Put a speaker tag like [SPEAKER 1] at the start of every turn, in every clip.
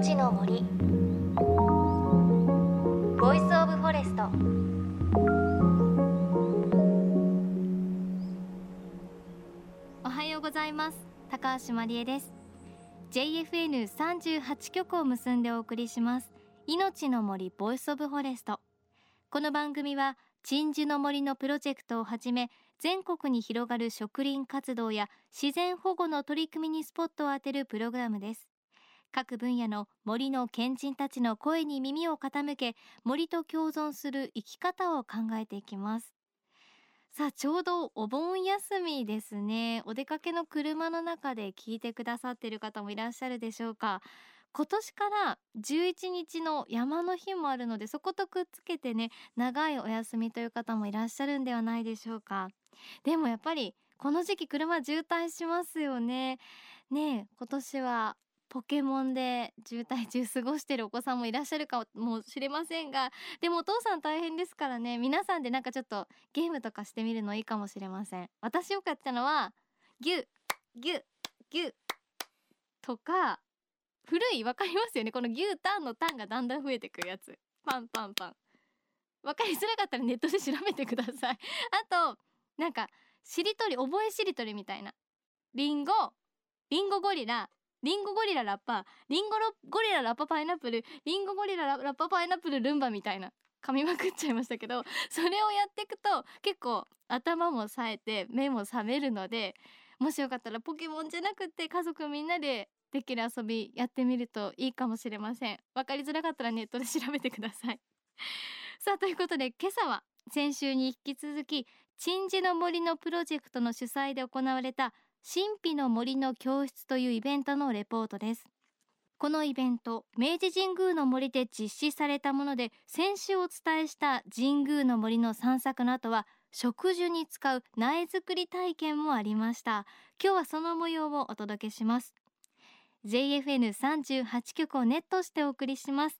[SPEAKER 1] 命の森。 Voice of Forest。おはようございます。高橋真理恵です。JFN38 局を結んでお送りします。命の森 Voice of Forest。この番組は鎮守の森のプロジェクトをはじめ全国に広がる植林活動や自然保護の取り組みにスポットを当てるプログラムです。各分野の森の賢人たちの声に耳を傾け森と共存する生き方を考えていきます。さあちょうどお盆休みですね。お出かけの車の中で聞いてくださっている方もいらっしゃるでしょうか。今年から11日の山の日もあるのでそことくっつけてね長いお休みという方もいらっしゃるんではないでしょうか。でもやっぱりこの時期車渋滞しますよね。ね今年はポケモンで渋滞中過ごしてるお子さんもいらっしゃるかもしれませんがでもお父さん大変ですからね。皆さんでなんかちょっとゲームとかしてみるのいいかもしれません。私よくやったのはギュギュギュとか古いわかりますよね。この牛タンのタンがだんだん増えてくるやつ。パンパンパン。わかりづらかったらネットで調べてください。あとなんかしりとり覚えしりとりみたいな。リンゴリンゴゴリラリンゴゴリララッパリンゴゴリララッパパイナップルリンゴゴリララッパパイナップルルンバみたいな。噛みまくっちゃいましたけど それをやっていくと結構頭も冴えて目も覚めるのでもしよかったらポケモンじゃなくて家族みんなでできる遊びやってみるといいかもしれません。わかりづらかったらネットで調べてください。さあということで今朝は先週に引き続き鎮守の森のプロジェクトの主催で行われた神秘の森の教室というイベントのレポートです。このイベント明治神宮の森で実施されたもので先週お伝えした神宮の森の散策の後は植樹に使う苗作り体験もありました。今日はその模様をお届けします。JFN38 局をネットしてお送りします。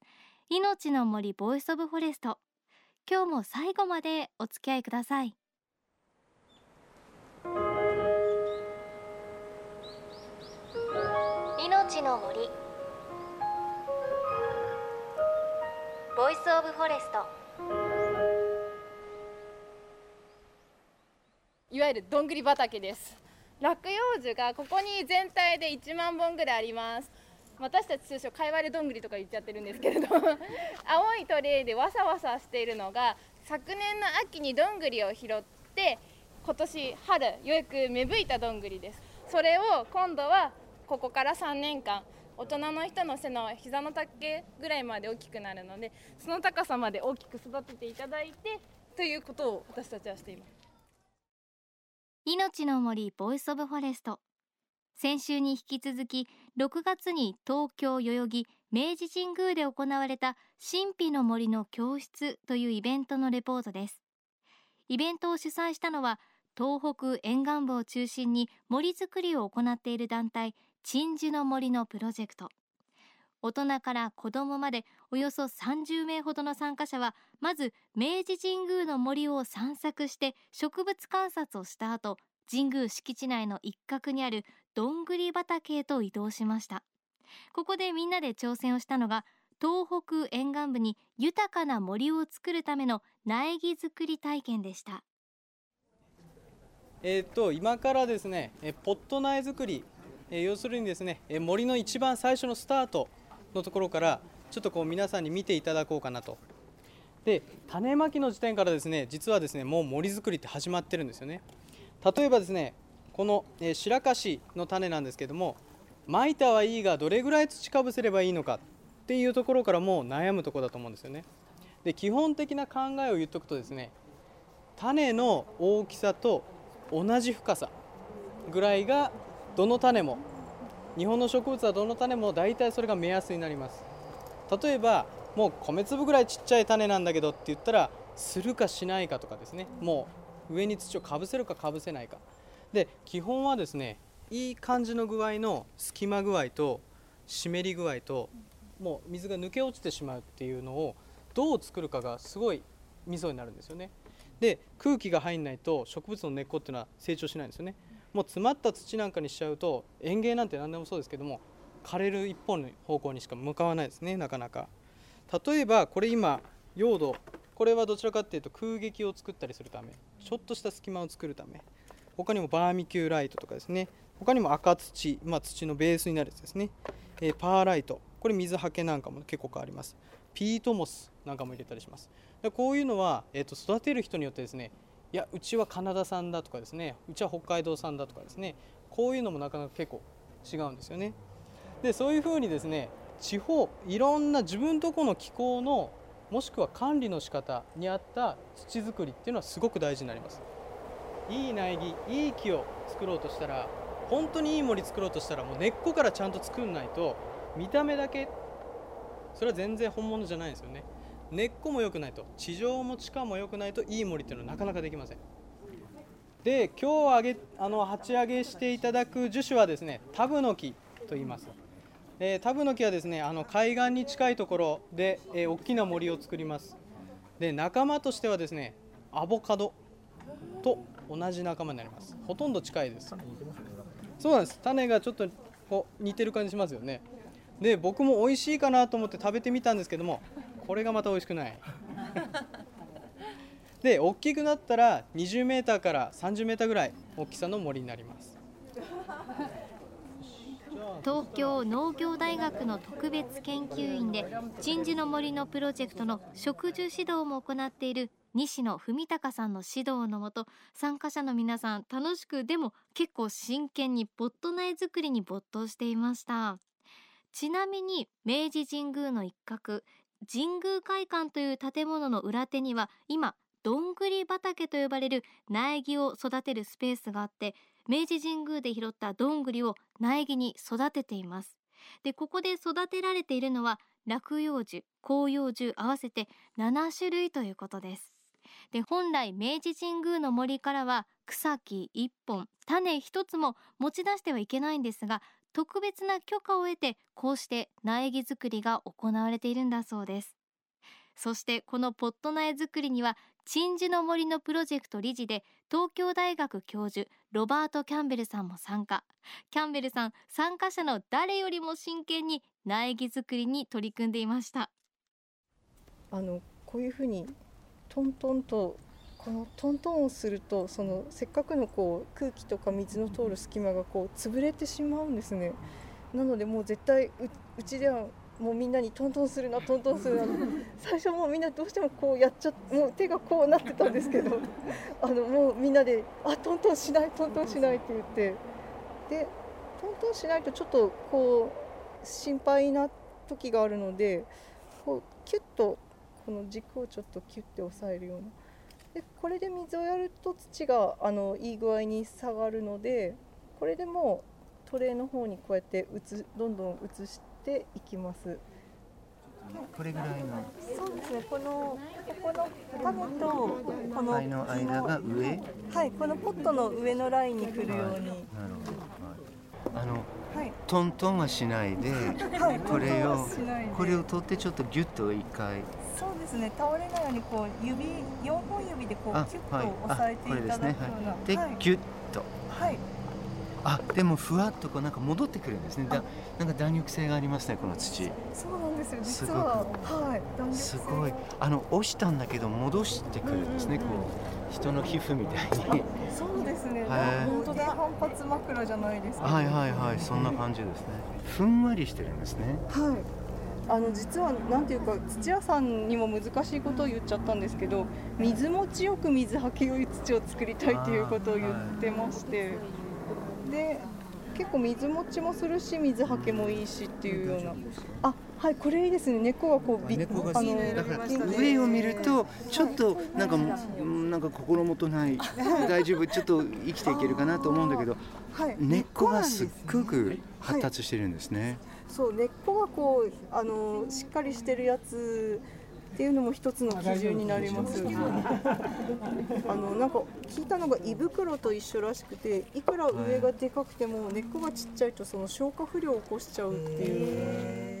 [SPEAKER 1] 命の森 Voice of Forest。今日も最後までお付き合いください。の森。 Voice of Forest。
[SPEAKER 2] いわゆるどんぐり畑です。落葉樹がここに全体で1万本ぐらいあります。私たち通称かいわれどんぐりとか言っちゃってるんですけれど 青いトレイでわさわさしているのが昨年の秋にどんぐりを拾って今年春ようやく芽吹いたどんぐりです。それを今度はここから3年間大人の人の背の膝の丈ぐらいまで大きくなるのでその高さまで大きく育てていただいてということを私たちはしています。
[SPEAKER 1] 命の森 Voice of Forest。先週に引き続き6月に東京代々木明治神宮で行われた神秘の森の教室というイベントのレポートです。イベントを主催したのは東北沿岸部を中心に森づくりを行っている団体鎮守の森のプロジェクト。大人から子供までおよそ30名ほどの参加者はまず明治神宮の森を散策して植物観察をした後神宮敷地内の一角にあるどんぐり畑へと移動しました。ここでみんなで挑戦をしたのが東北沿岸部に豊かな森を作るための苗木作り体験でした。
[SPEAKER 3] えー、と今からですねポット苗作り要するにですね森の一番最初のスタートのところからちょっとこう皆さんに見ていただこうかなと。で種まきの時点からですね実はですねもう森作りって始まってるんですよね。例えばですねこの白樫の種なんですけどもまいたはいいがどれぐらい土かぶせればいいのかっていうところからもう悩むところだと思うんですよね。で基本的な考えを言っとくとですね種の大きさと同じ深さぐらいがどの種も日本の植物はどの種も大体それが目安になります。例えばもう米粒ぐらいちっちゃい種なんだけどって言ったらするかしないかとかですね。もう上に土をかぶせるかかぶせないか。で基本はですねいい感じの具合の隙間具合と湿り具合ともう水が抜け落ちてしまうっていうのをどう作るかがすごいミソになるんですよね。で空気が入んないと植物の根っこっていうのは成長しないんですよね。もう詰まった土なんかにしちゃうと園芸なんて何でもそうですけども枯れる一本の方向にしか向かわないですねなかなか。例えばこれ今用土これはどちらかっていうと空撃を作ったりするためちょっとした隙間を作るため。他にもバーミキューライトとかですね。他にも赤土、まあ、土のベースになるやつですね、えー、パーライト。これ水はけなんかも結構変わります。ピートモスなんかも入れたりします。でこういうのは、えー、と育てる人によってですねいやうちはカナダ産だとかですね。うちは北海道産だとかですね。こういうのもなかなか結構違うんですよね。でそういうふうにですね地方いろんな自分とこの気候のもしくは管理の仕方に合った土作りっていうのはすごく大事になります。いい苗木いい木を作ろうとしたら本当にいい森作ろうとしたらもう根っこからちゃんと作んないと見た目だけそれは全然本物じゃないんですよね。根っこも良くないと地上も地下も良くないといい森っていうのはなかなかできません。で今日あげあの鉢上げしていただく樹種はですねタブノキと言います。えー、タブノキはですねあの海岸に近いところで、えー、大きな森を作ります。で仲間としてはですねアボカドと同じ仲間になります。ほとんど近いです。そうなんです。種がちょっとこう似てる感じしますよね。で僕も美味しいかなと思って食べてみたんですけどもこれがまた美味しくない。で大きくなったら 20m から 30m ぐらい大きさの森になります。
[SPEAKER 1] 東京農業大学の特別研究員で鎮守の森のプロジェクトの植樹指導も行っている西野文隆さんの指導のもと参加者の皆さん楽しくでも結構真剣にポット苗作りに没頭していました。ちなみに明治神宮の一角神宮会館という建物の裏手には今どんぐり畑と呼ばれる苗木を育てるスペースがあって明治神宮で拾ったどんぐりを苗木に育てています。でここで育てられているのは落葉樹広葉樹合わせて7種類ということです。で本来明治神宮の森からは草木1本種1つも持ち出してはいけないんですが特別な許可を得てこうして苗木作りが行われているんだそうです。そしてこのポット苗作りには鎮守の森のプロジェクト理事で東京大学教授ロバート・キャンベルさんも参加。キャンベルさん参加者の誰よりも真剣に苗木作りに取り組んでいました。
[SPEAKER 4] あのこういうふうにトントンとこのトントンをするとそのせっかくのこう空気とか水の通る隙間がこう潰れてしまうんですね。なのでもう絶対うちではもうみんなにトントンするなトントンするな 最初もうみんなどうしてもこうやっちゃもう手がこうなってたんですけど あのもうみんなで「あトントンしないトントンしない」って言って。でトントンしないとちょっとこう心配な時があるのでこうキュッとこの軸をちょっとキュッて押さえるようなでこれで水をやると土があのいい具合に下がるのでこれでもうトレーの方にこうやってつどんどん移して。ていきます。
[SPEAKER 5] これぐらいの。
[SPEAKER 4] そうですね。このここの種とこの
[SPEAKER 5] の間が上？
[SPEAKER 4] はい、このポットの上のラインに来るように。なるほど。
[SPEAKER 5] あの、はい、トントンはしないで、はい、これをこれを取ってちょっとギュッと一回。
[SPEAKER 4] ですね。倒れないようにこう指四本指でこうキュッと押さえていただくような。
[SPEAKER 5] で、
[SPEAKER 4] はい、
[SPEAKER 5] ギュッと。
[SPEAKER 4] はい。
[SPEAKER 5] あでもふわっとこうなんか戻ってくるんですね。だなんか弾力性がありますねこの土。
[SPEAKER 4] そうなんですよ。実ははい。
[SPEAKER 5] すごい。あの押したんだけど戻してくるんですね、こう人の皮膚みたいに。
[SPEAKER 4] そうですね。本当だ。反発枕じゃないですか、
[SPEAKER 5] はいはいはい。そんな感じですね。ふんわりしてるんですね。
[SPEAKER 4] はいあの実はなんていうか土屋さんにも難しいことを言っちゃったんですけど水持ちよく水はけよい土を作りたいっていうことを言ってまして、で結構水持ちもするし水はけもいいしっていうような。あはいこれいいですね。根っこがこう
[SPEAKER 5] び根っこがあのだから上を見るとちょっとなんか、なんか心もとない大丈夫ちょっと生きていけるかなと思うんだけど、はい、根っこがすっごく発達してるんですね、はい、
[SPEAKER 4] そう根っこがこうあのしっかりしてるやつっていうのも一つの基準になります。あのなんか聞いたのが胃袋と一緒らしくて、いくら上がでかくても根っこがちっちゃいとその消化不良を起こしちゃうっていう。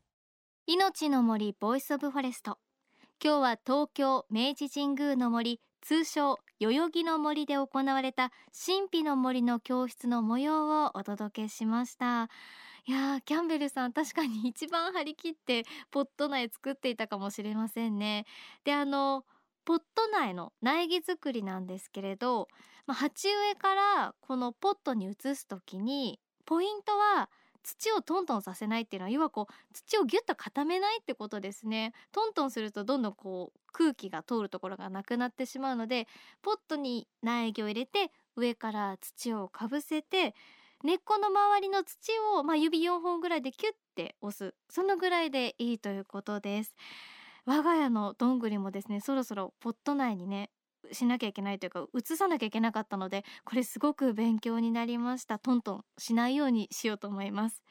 [SPEAKER 1] 命の森 Voice of Forest。今日は東京明治神宮の森通称代々木の森で行われた神秘の森の教室の模様をお届けしました。いやキャンベルさん確かに一番張り切ってポット苗作っていたかもしれませんね。であのポット苗の苗木作りなんですけれど、まあ、鉢植えからこのポットに移す時にポイントは土をトントンさせないっていうのは要はこう土をギュッと固めないってことですね。トントンするとどんどんこう空気が通るところがなくなってしまうのでポットに苗木を入れて上から土をかぶせて根っこの周りの土を、まあ、指4本ぐらいでキュッて押す。そのぐらいでいいということです。我が家のどんぐりもですねそろそろポット内にねしなきゃいけないというか移さなきゃいけなかったのでこれすごく勉強になりました。トントンしないようにしようと思います。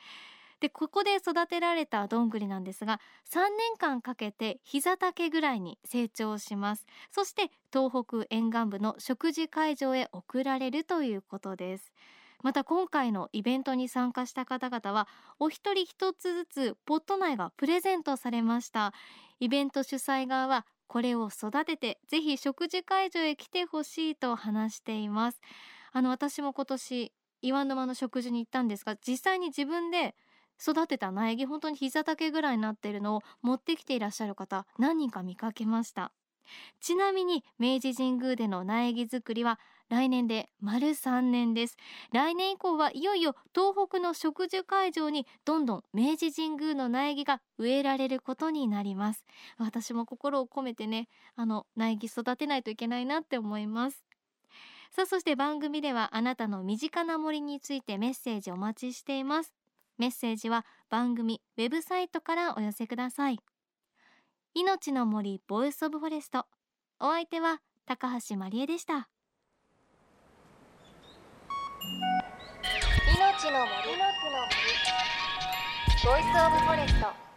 [SPEAKER 1] でここで育てられたどんぐりなんですが3年間かけて膝丈ぐらいに成長します。そして東北沿岸部の食事会場へ送られるということです。また今回のイベントに参加した方々はお一人一つずつポット苗がプレゼントされました。イベント主催側はこれを育ててぜひ食事会場へ来てほしいと話しています。あの私も今年岩沼の食事に行ったんですが実際に自分で育てた苗木本当に膝丈ぐらいになっているのを持ってきていらっしゃる方何人か見かけました。ちなみに明治神宮での苗木作りは来年で丸3年です。来年以降はいよいよ東北の植樹会場にどんどん明治神宮の苗木が植えられることになります。私も心を込めてねあの苗木育てないといけないなって思います。さあそして番組ではあなたの身近な森についてメッセージお待ちしています。メッセージは番組ウェブサイトからお寄せください。命の森 Voice of Forest。お相手は高橋真理恵でした。
[SPEAKER 6] 命の森。ボイスオブフォレスト。